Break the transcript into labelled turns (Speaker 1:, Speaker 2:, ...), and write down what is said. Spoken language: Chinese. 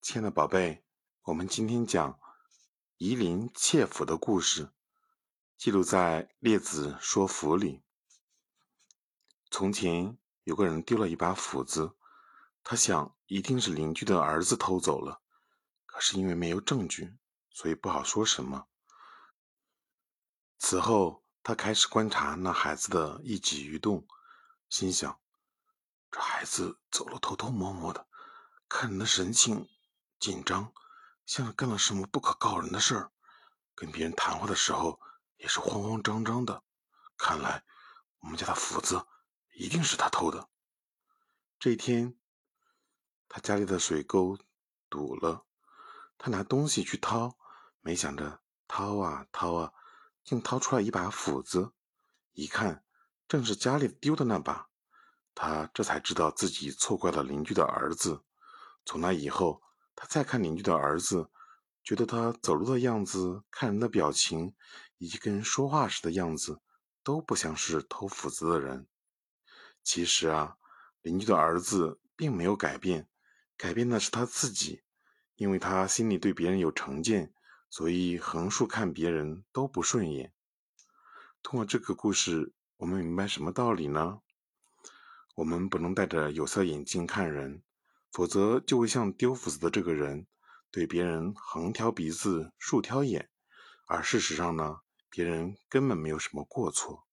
Speaker 1: 亲爱的宝贝，我们今天讲夷陵窃斧的故事，记录在《列子说斧》里。从前有个人丢了一把斧子，他想一定是邻居的儿子偷走了，可是因为没有证据，所以不好说什么。此后，他开始观察那孩子的一举一动，心想：这孩子走路偷偷摸摸的，看人的神情。紧张，像是干了什么不可告人的事儿。跟别人谈话的时候也是慌慌张张的。看来我们家的斧子一定是他偷的。这一天，他家里的水沟堵了，他拿东西去掏，没想着掏啊掏啊，竟掏出来一把斧子。一看，正是家里丢的那把。他这才知道自己错怪了邻居的儿子。从那以后。他再看邻居的儿子，觉得他走路的样子、看人的表情，以及跟人说话时的样子，都不像是偷斧子的人。其实啊，邻居的儿子并没有改变，改变的是他自己，因为他心里对别人有成见，所以横竖看别人都不顺眼。通过这个故事，我们明白什么道理呢？我们不能戴着有色眼镜看人。否则就会像丢斧子的这个人，对别人横挑鼻子竖挑眼，而事实上呢，别人根本没有什么过错。